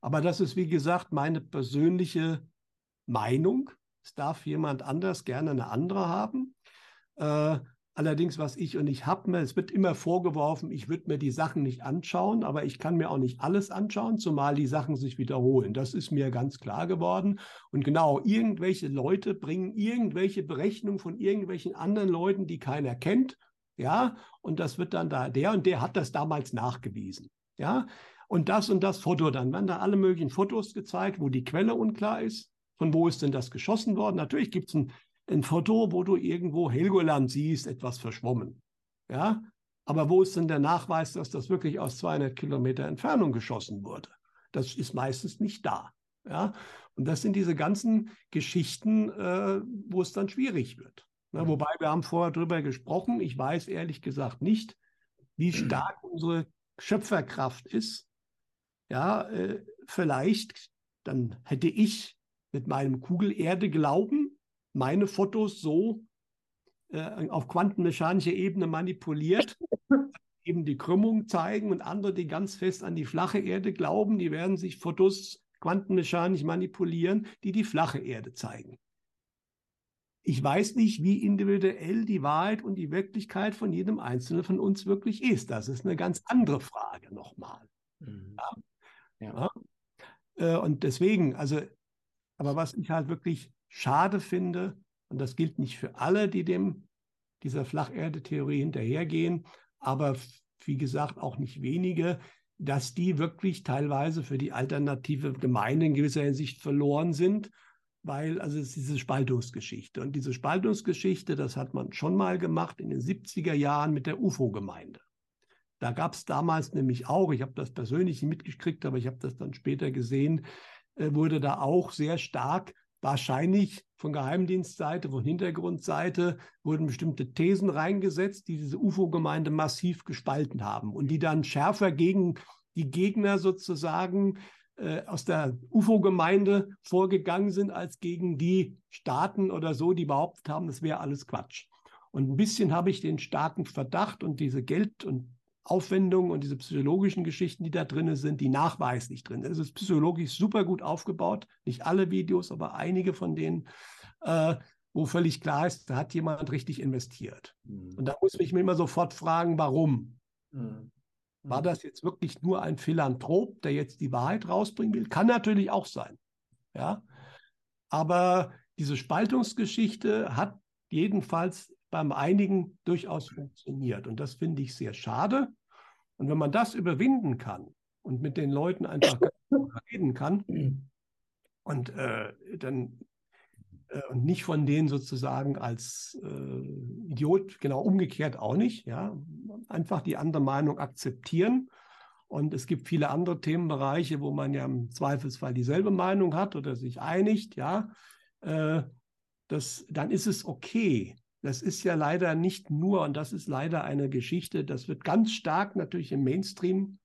Aber das ist, wie gesagt, meine persönliche Meinung. Es darf jemand anders gerne eine andere haben. Äh, allerdings, was ich und ich habe mir, es wird immer vorgeworfen, ich würde mir die Sachen nicht anschauen, aber ich kann mir auch nicht alles anschauen, zumal die Sachen sich wiederholen. Das ist mir ganz klar geworden. Und genau, irgendwelche Leute bringen irgendwelche Berechnungen von irgendwelchen anderen Leuten, die keiner kennt ja, und das wird dann da, der und der hat das damals nachgewiesen, ja, und das und das Foto, dann werden da alle möglichen Fotos gezeigt, wo die Quelle unklar ist, von wo ist denn das geschossen worden. Natürlich gibt es ein, ein Foto, wo du irgendwo Helgoland siehst, etwas verschwommen, ja, aber wo ist denn der Nachweis, dass das wirklich aus 200 Kilometer Entfernung geschossen wurde? Das ist meistens nicht da. Ja? Und das sind diese ganzen Geschichten, äh, wo es dann schwierig wird. Na, mhm. wobei wir haben vorher darüber gesprochen. Ich weiß ehrlich gesagt nicht, wie stark unsere Schöpferkraft ist. Ja, äh, vielleicht, dann hätte ich mit meinem Kugelerde glauben, meine Fotos so äh, auf quantenmechanischer Ebene manipuliert, (laughs) eben die Krümmung zeigen und andere, die ganz fest an die flache Erde glauben, die werden sich Fotos quantenmechanisch manipulieren, die die flache Erde zeigen. Ich weiß nicht, wie individuell die Wahrheit und die Wirklichkeit von jedem Einzelnen von uns wirklich ist. Das ist eine ganz andere Frage nochmal. Mhm. Ja. Ja. Äh, und deswegen, also, aber was ich halt wirklich schade finde, und das gilt nicht für alle, die dem dieser Flacherde-Theorie hinterhergehen, aber wie gesagt auch nicht wenige, dass die wirklich teilweise für die alternative Gemeinde in gewisser Hinsicht verloren sind, weil also es ist diese Spaltungsgeschichte. Und diese Spaltungsgeschichte, das hat man schon mal gemacht in den 70er Jahren mit der UFO-Gemeinde. Da gab es damals nämlich auch, ich habe das persönlich nicht mitgekriegt, aber ich habe das dann später gesehen, äh, wurde da auch sehr stark wahrscheinlich von Geheimdienstseite, von Hintergrundseite wurden bestimmte Thesen reingesetzt, die diese UFO-Gemeinde massiv gespalten haben und die dann schärfer gegen die Gegner sozusagen äh, aus der UFO-Gemeinde vorgegangen sind, als gegen die Staaten oder so, die behauptet haben, das wäre alles Quatsch. Und ein bisschen habe ich den starken Verdacht und diese Geld- und Aufwendungen und diese psychologischen Geschichten, die da drin sind, die nachweislich drin sind. Es ist psychologisch super gut aufgebaut. Nicht alle Videos, aber einige von denen, äh, wo völlig klar ist, da hat jemand richtig investiert. Mhm. Und da muss ich mich immer sofort fragen, warum? Mhm. War das jetzt wirklich nur ein Philanthrop, der jetzt die Wahrheit rausbringen will? Kann natürlich auch sein. Ja. Aber diese Spaltungsgeschichte hat jedenfalls beim einigen durchaus funktioniert. Und das finde ich sehr schade. Und wenn man das überwinden kann und mit den Leuten einfach (laughs) reden kann und äh, dann äh, und nicht von denen sozusagen als äh, Idiot, genau umgekehrt auch nicht, ja, einfach die andere Meinung akzeptieren. Und es gibt viele andere Themenbereiche, wo man ja im Zweifelsfall dieselbe Meinung hat oder sich einigt, ja, äh, das, dann ist es okay. Das ist ja leider nicht nur, und das ist leider eine Geschichte, das wird ganz stark natürlich im Mainstream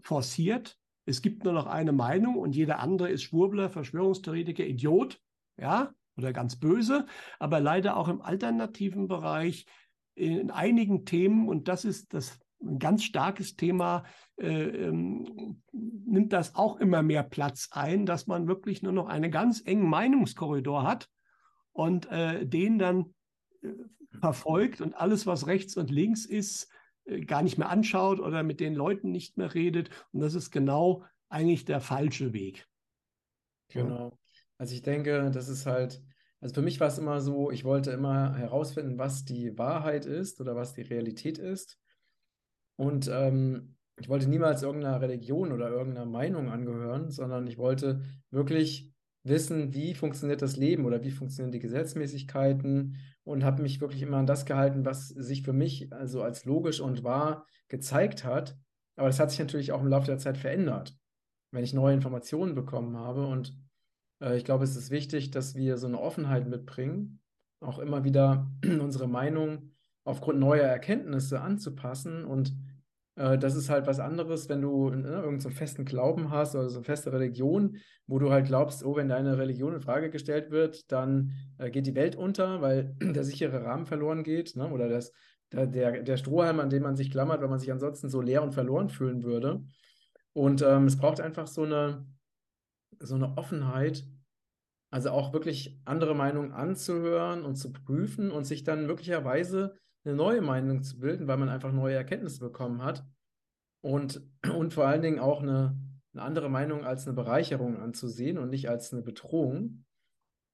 forciert. Es gibt nur noch eine Meinung und jeder andere ist Schwurbler, Verschwörungstheoretiker, Idiot, ja, oder ganz böse, aber leider auch im alternativen Bereich in einigen Themen, und das ist das ein ganz starkes Thema, äh, ähm, nimmt das auch immer mehr Platz ein, dass man wirklich nur noch einen ganz engen Meinungskorridor hat und äh, den dann verfolgt und alles, was rechts und links ist, äh, gar nicht mehr anschaut oder mit den Leuten nicht mehr redet. Und das ist genau eigentlich der falsche Weg. Genau. Also ich denke, das ist halt, also für mich war es immer so, ich wollte immer herausfinden, was die Wahrheit ist oder was die Realität ist. Und ähm, ich wollte niemals irgendeiner Religion oder irgendeiner Meinung angehören, sondern ich wollte wirklich wissen, wie funktioniert das Leben oder wie funktionieren die Gesetzmäßigkeiten und habe mich wirklich immer an das gehalten, was sich für mich also als logisch und wahr gezeigt hat. Aber das hat sich natürlich auch im Laufe der Zeit verändert, wenn ich neue Informationen bekommen habe. Und ich glaube, es ist wichtig, dass wir so eine Offenheit mitbringen, auch immer wieder (clears throat) unsere Meinung aufgrund neuer Erkenntnisse anzupassen und äh, das ist halt was anderes, wenn du ne, irgendeinen so festen Glauben hast oder so eine feste Religion, wo du halt glaubst, oh, wenn deine Religion in Frage gestellt wird, dann äh, geht die Welt unter, weil (clears throat) der sichere Rahmen verloren geht, ne? oder das, der, der, der Strohhalm, an dem man sich klammert, weil man sich ansonsten so leer und verloren fühlen würde. Und ähm, es braucht einfach so eine, so eine Offenheit, also auch wirklich andere Meinungen anzuhören und zu prüfen und sich dann möglicherweise eine neue Meinung zu bilden, weil man einfach neue Erkenntnisse bekommen hat und, (clears throat) und vor allen Dingen auch eine, eine andere Meinung als eine Bereicherung anzusehen und nicht als eine Bedrohung.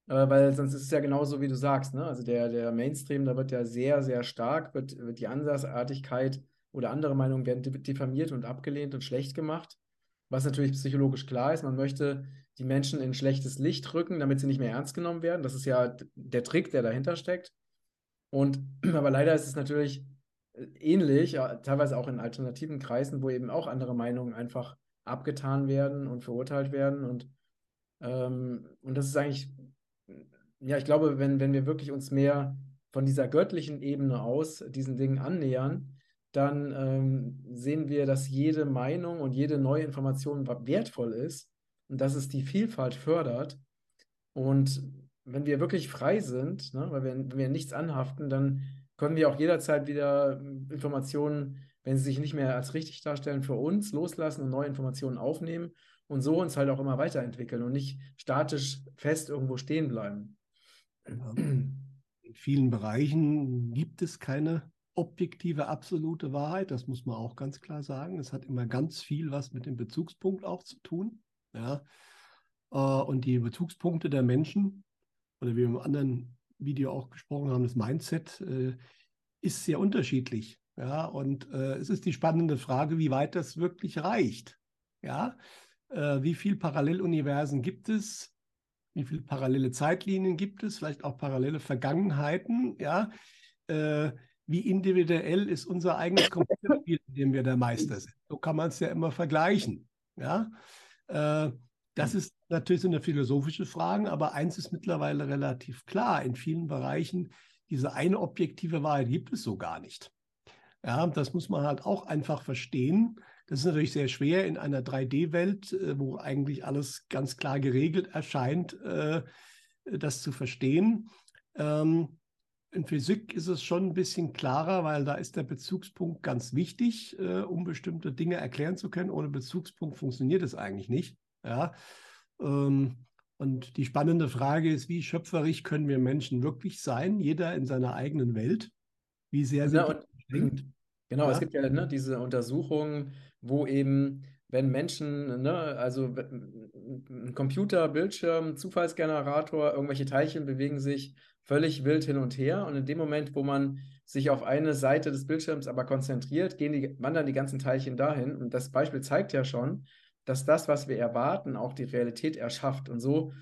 Äh, weil sonst ist es ja genauso, wie du sagst, ne? Also der, der Mainstream, da wird ja sehr, sehr stark, wird, wird die Ansatzartigkeit oder andere Meinungen werden diffamiert und abgelehnt und schlecht gemacht. Was natürlich psychologisch klar ist, man möchte die Menschen in schlechtes Licht rücken, damit sie nicht mehr ernst genommen werden. Das ist ja der Trick, der dahinter steckt. Und (clears throat) aber leider ist es natürlich äh, ähnlich, teilweise auch in alternativen Kreisen, wo eben auch andere Meinungen einfach abgetan werden und verurteilt werden. Und Ähm, und das ist eigentlich, ja, ich glaube, wenn, wenn wir wirklich uns mehr von dieser göttlichen Ebene aus diesen Dingen annähern, dann ähm, sehen wir, dass jede Meinung und jede neue Information wertvoll ist und dass es die Vielfalt fördert. Und wenn wir wirklich frei sind, ne, weil wir, wenn wir nichts anhaften, dann können wir auch jederzeit wieder Informationen, wenn sie sich nicht mehr als richtig darstellen, für uns loslassen und neue Informationen aufnehmen und so uns halt auch immer weiterentwickeln und nicht statisch fest irgendwo stehen bleiben. (clears throat) In vielen Bereichen gibt es keine objektive, absolute Wahrheit. Das muss man auch ganz klar sagen. Es hat immer ganz viel was mit dem Bezugspunkt auch zu tun. Ja. Äh, und die Bezugspunkte der Menschen, oder wie wir im anderen Video auch gesprochen haben, das Mindset äh, ist sehr unterschiedlich. Ja, und äh, es ist die spannende Frage, wie weit das wirklich reicht. Ja, wie viele Paralleluniversen gibt es? Wie viele parallele Zeitlinien gibt es? Vielleicht auch parallele Vergangenheiten? Ja, wie individuell ist unser eigenes Computerspiel, in dem wir der Meister sind? So kann man es ja immer vergleichen. Ja, das ist natürlich so eine philosophische Frage, aber eins ist mittlerweile relativ klar. In vielen Bereichen, diese eine objektive Wahrheit gibt es so gar nicht. Ja, das muss man halt auch einfach verstehen. Das ist natürlich sehr schwer in einer 3D-Welt, äh, wo eigentlich alles ganz klar geregelt erscheint, äh, das zu verstehen. Ähm, in Physik ist es schon ein bisschen klarer, weil da ist der Bezugspunkt ganz wichtig, äh, um bestimmte Dinge erklären zu können. Ohne Bezugspunkt funktioniert es eigentlich nicht. Ja. Ähm, und die spannende Frage ist, wie schöpferisch können wir Menschen wirklich sein, jeder in seiner eigenen Welt? Wie sehr sind ja, und, Genau, ja? es gibt ja ne, diese Untersuchungen, wo eben, wenn Menschen, ne, also ein Computer, Bildschirm, Zufallsgenerator, irgendwelche Teilchen bewegen sich völlig wild hin und her. Und in dem Moment, wo man sich auf eine Seite des Bildschirms aber konzentriert, gehen die, wandern die ganzen Teilchen dahin. Und das Beispiel zeigt ja schon, dass das, was wir erwarten, auch die Realität erschafft. Und so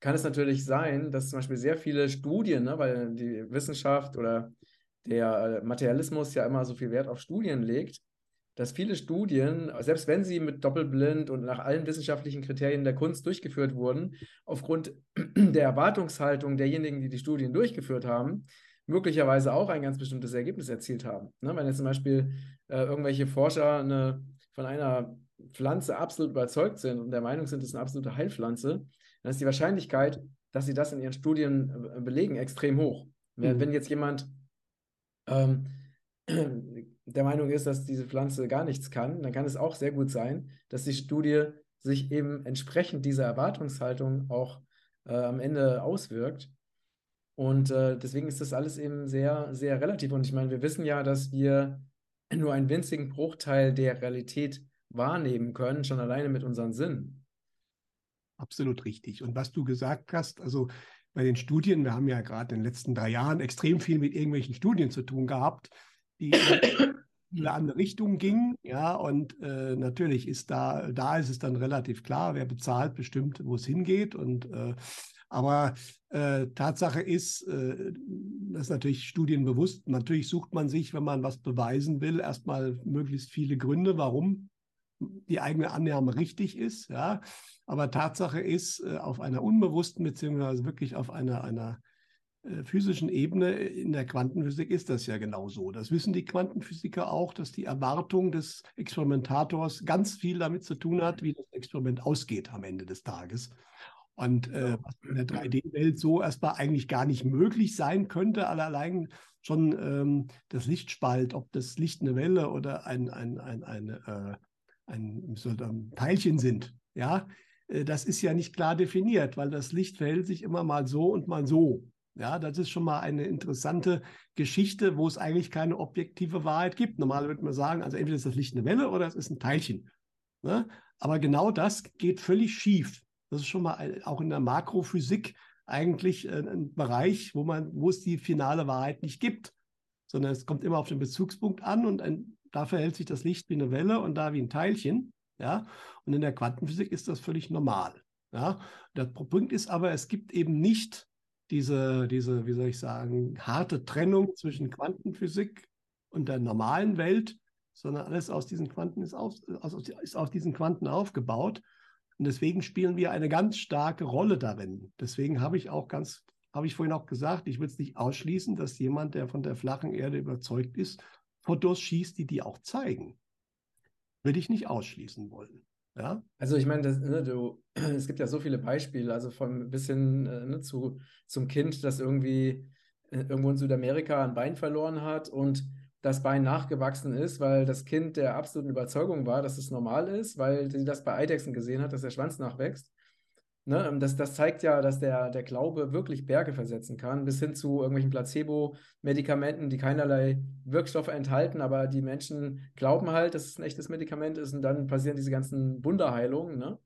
kann es natürlich sein, dass zum Beispiel sehr viele Studien, ne, weil die Wissenschaft oder der Materialismus ja immer so viel Wert auf Studien legt, dass viele Studien, selbst wenn sie mit Doppelblind und nach allen wissenschaftlichen Kriterien der Kunst durchgeführt wurden, aufgrund (clears throat) der Erwartungshaltung derjenigen, die die Studien durchgeführt haben, möglicherweise auch ein ganz bestimmtes Ergebnis erzielt haben. Ne? Wenn jetzt zum Beispiel äh, irgendwelche Forscher eine, von einer Pflanze absolut überzeugt sind und der Meinung sind, es ist eine absolute Heilpflanze, dann ist die Wahrscheinlichkeit, dass sie das in ihren Studien äh, belegen, extrem hoch. Mhm. Wenn jetzt jemand ähm, der Meinung ist, dass diese Pflanze gar nichts kann, dann kann es auch sehr gut sein, dass die Studie sich eben entsprechend dieser Erwartungshaltung auch äh, am Ende auswirkt. Und äh, deswegen ist das alles eben sehr, sehr relativ. Und ich meine, wir wissen ja, dass wir nur einen winzigen Bruchteil der Realität wahrnehmen können, schon alleine mit unseren Sinnen. Absolut richtig. Und was du gesagt hast, also bei den Studien, wir haben ja gerade in den letzten drei Jahren extrem viel mit irgendwelchen Studien zu tun gehabt, die in eine andere Richtung gingen. Ja, und äh, natürlich ist da, da ist es dann relativ klar, wer bezahlt, bestimmt, wo es hingeht. Und äh, aber äh, Tatsache ist, äh, das ist natürlich studienbewusst. Natürlich sucht man sich, wenn man was beweisen will, erstmal möglichst viele Gründe, warum die eigene Annahme richtig ist. Ja. Aber Tatsache ist, äh, auf einer unbewussten beziehungsweise wirklich auf einer, einer physischen Ebene in der Quantenphysik ist das ja genau so. Das wissen die Quantenphysiker auch, dass die Erwartung des Experimentators ganz viel damit zu tun hat, wie das Experiment ausgeht am Ende des Tages. Und äh, was in der 3D-Welt so erstmal eigentlich gar nicht möglich sein könnte, allein schon ähm, das Lichtspalt, ob das Licht eine Welle oder ein, ein, ein, eine, äh, ein, ein Teilchen sind, ja, äh, das ist ja nicht klar definiert, weil das Licht verhält sich immer mal so und mal so. Ja, das ist schon mal eine interessante Geschichte, wo es eigentlich keine objektive Wahrheit gibt. Normalerweise würde man sagen, also entweder ist das Licht eine Welle oder es ist ein Teilchen. Ne? Aber genau das geht völlig schief. Das ist schon mal auch in der Makrophysik eigentlich äh, ein Bereich, wo man, wo es die finale Wahrheit nicht gibt, sondern es kommt immer auf den Bezugspunkt an und ein, da verhält sich das Licht wie eine Welle und da wie ein Teilchen. Ja, und in der Quantenphysik ist das völlig normal. Ja, der Punkt ist aber, es gibt eben nicht diese, diese, wie soll ich sagen, harte Trennung zwischen Quantenphysik und der normalen Welt, sondern alles aus diesen Quanten ist, auf, ist auf diesen Quanten aufgebaut. Und deswegen spielen wir eine ganz starke Rolle darin. Deswegen habe ich auch ganz, habe ich vorhin auch gesagt, ich würde es nicht ausschließen, dass jemand, der von der flachen Erde überzeugt ist, Fotos schießt, die die auch zeigen. Würde ich nicht ausschließen wollen. Ja? Also ich meine, ne, (clears throat) es gibt ja so viele Beispiele, also von bis hin äh, ne, zu, zum Kind, das irgendwie äh, irgendwo in Südamerika ein Bein verloren hat und das Bein nachgewachsen ist, weil das Kind der absoluten Überzeugung war, dass es normal ist, weil sie das bei Eidechsen gesehen hat, dass der Schwanz nachwächst. Ne? Ähm, das, das zeigt ja, dass der, der Glaube wirklich Berge versetzen kann, bis hin zu irgendwelchen Placebo-Medikamenten, die keinerlei Wirkstoffe enthalten, aber die Menschen glauben halt, dass es ein echtes Medikament ist und dann passieren diese ganzen Wunderheilungen. Ne?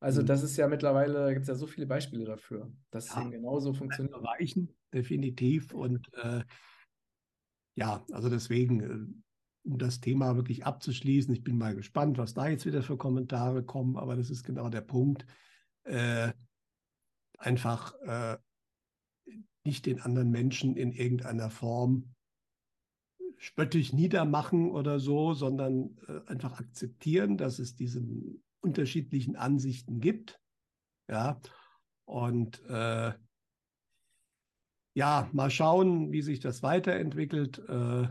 Also, mhm. das ist ja mittlerweile, gibt es ja so viele Beispiele dafür, dass ja, es eben genauso funktioniert. Erreichen, definitiv. Und äh, ja, also deswegen, äh, um das Thema wirklich abzuschließen, ich bin mal gespannt, was da jetzt wieder für Kommentare kommen, aber das ist genau der Punkt. Äh, einfach äh, nicht den anderen Menschen in irgendeiner Form spöttisch niedermachen oder so, sondern äh, einfach akzeptieren, dass es diese unterschiedlichen Ansichten gibt. Ja, und äh, ja, mal schauen, wie sich das weiterentwickelt. Äh,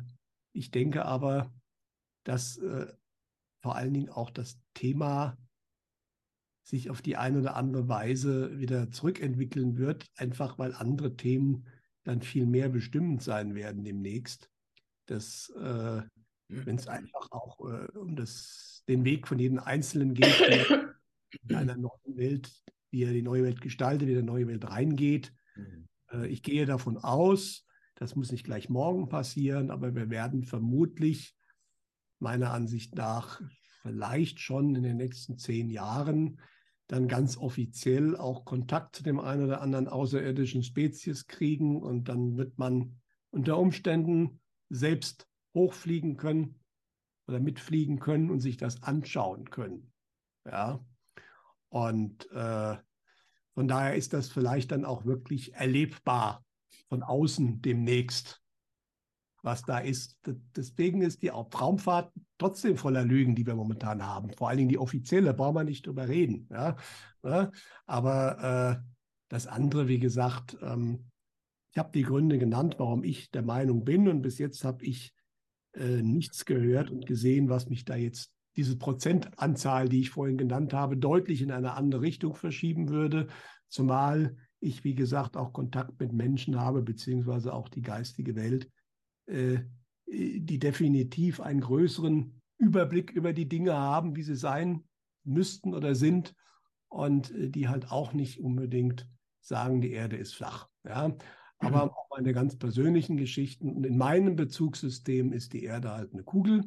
ich denke aber, dass äh, vor allen Dingen auch das Thema sich auf die eine oder andere Weise wieder zurückentwickeln wird, einfach weil andere Themen dann viel mehr bestimmend sein werden demnächst. Das, äh, wenn es einfach auch äh, um das, den Weg von jedem Einzelnen geht, (coughs) in einer neuen Welt, wie er die neue Welt gestaltet, wie er in die neue Welt reingeht, mhm. Äh, ich gehe davon aus, das muss nicht gleich morgen passieren, aber wir werden vermutlich meiner Ansicht nach vielleicht schon in den nächsten zehn Jahren dann ganz offiziell auch Kontakt zu dem einen oder anderen außerirdischen Spezies kriegen und dann wird man unter Umständen selbst hochfliegen können oder mitfliegen können und sich das anschauen können. Ja. Und äh, von daher ist das vielleicht dann auch wirklich erlebbar von außen demnächst, was da ist. Deswegen ist die Raumfahrt trotzdem voller Lügen, die wir momentan haben. Vor allen Dingen die offizielle, brauchen wir nicht drüber reden. Ja? Aber äh, das andere, wie gesagt, ähm, ich habe die Gründe genannt, warum ich der Meinung bin. Und bis jetzt habe ich äh, nichts gehört und gesehen, was mich da jetzt diese Prozentanzahl, die ich vorhin genannt habe, deutlich in eine andere Richtung verschieben würde, zumal ich, wie gesagt, auch Kontakt mit Menschen habe, beziehungsweise auch die geistige Welt, die definitiv einen größeren Überblick über die Dinge haben, wie sie sein müssten oder sind und äh, die halt auch nicht unbedingt sagen, die Erde ist flach. Ja? Aber mhm. auch meine ganz persönlichen Geschichten. Und in meinem Bezugssystem ist die Erde halt eine Kugel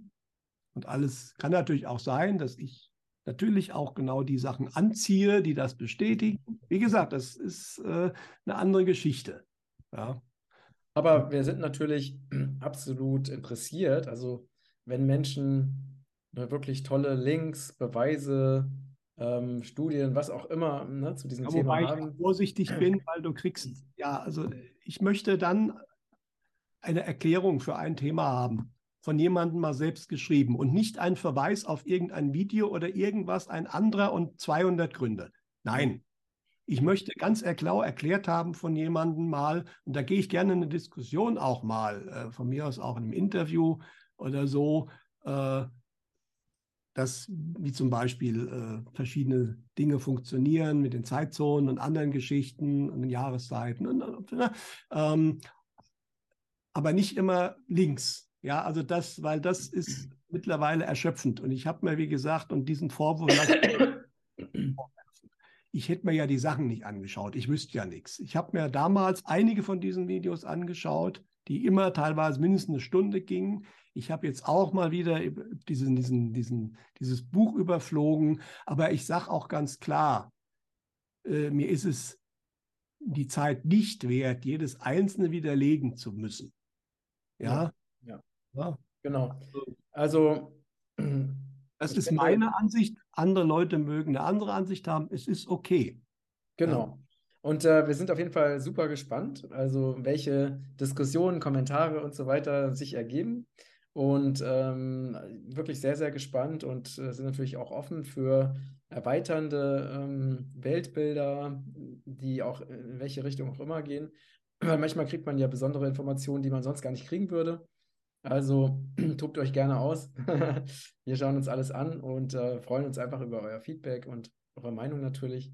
und alles kann natürlich auch sein, dass ich natürlich auch genau die Sachen anziehe, die das bestätigen. Wie gesagt, das ist äh, eine andere Geschichte. Ja. Aber wir sind natürlich (clears throat) absolut interessiert. Also wenn Menschen ne, wirklich tolle Links, Beweise, ähm, Studien, was auch immer ne, zu diesem ja, Thema wobei haben. Ich vorsichtig bin, weil du kriegst, (clears throat) ja, also ich möchte dann eine Erklärung für ein Thema haben von jemandem mal selbst geschrieben und nicht ein Verweis auf irgendein Video oder irgendwas, ein anderer und 200 Gründe. Nein, ich möchte ganz klar erklärt haben von jemandem mal, und da gehe ich gerne in eine Diskussion auch mal, äh, von mir aus auch in einem Interview oder so, äh, dass wie zum Beispiel äh, verschiedene Dinge funktionieren mit den Zeitzonen und anderen Geschichten und den Jahreszeiten, und, äh, ähm, aber nicht immer links. Ja, also das, weil das ist mittlerweile erschöpfend. Und ich habe mir, wie gesagt, und diesen Vorwurf, ich hätte mir ja die Sachen nicht angeschaut. Ich wüsste ja nichts. Ich habe mir damals einige von diesen Videos angeschaut, die immer teilweise mindestens eine Stunde gingen. Ich habe jetzt auch mal wieder diesen, diesen, diesen, dieses Buch überflogen. Aber ich sage auch ganz klar, äh, mir ist es die Zeit nicht wert, jedes einzelne widerlegen zu müssen. Ja, ja. Genau. Also, das ist meine Ansicht. Andere Leute mögen eine andere Ansicht haben. Es ist okay. Genau. Und äh, wir sind auf jeden Fall super gespannt, also welche Diskussionen, Kommentare und so weiter sich ergeben. und ähm, wirklich sehr, sehr gespannt und äh, sind natürlich auch offen für erweiternde ähm, Weltbilder, die auch in welche Richtung auch immer gehen. Weil (clears throat) manchmal kriegt man ja besondere Informationen, die man sonst gar nicht kriegen würde. Also (clears throat) tobt euch gerne aus. (laughs) Wir schauen uns alles an und äh, freuen uns einfach über euer Feedback und eure Meinung natürlich.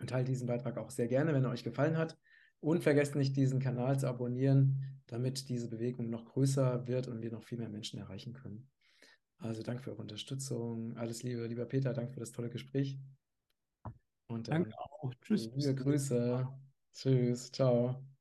Und teilt diesen Beitrag auch sehr gerne, wenn er euch gefallen hat. Und vergesst nicht, diesen Kanal zu abonnieren, damit diese Bewegung noch größer wird und wir noch viel mehr Menschen erreichen können. Also danke für eure Unterstützung. Alles Liebe, lieber Peter, danke für das tolle Gespräch. Und danke auch. Tschüss. Liebe Grüße. Tschüss. Ciao.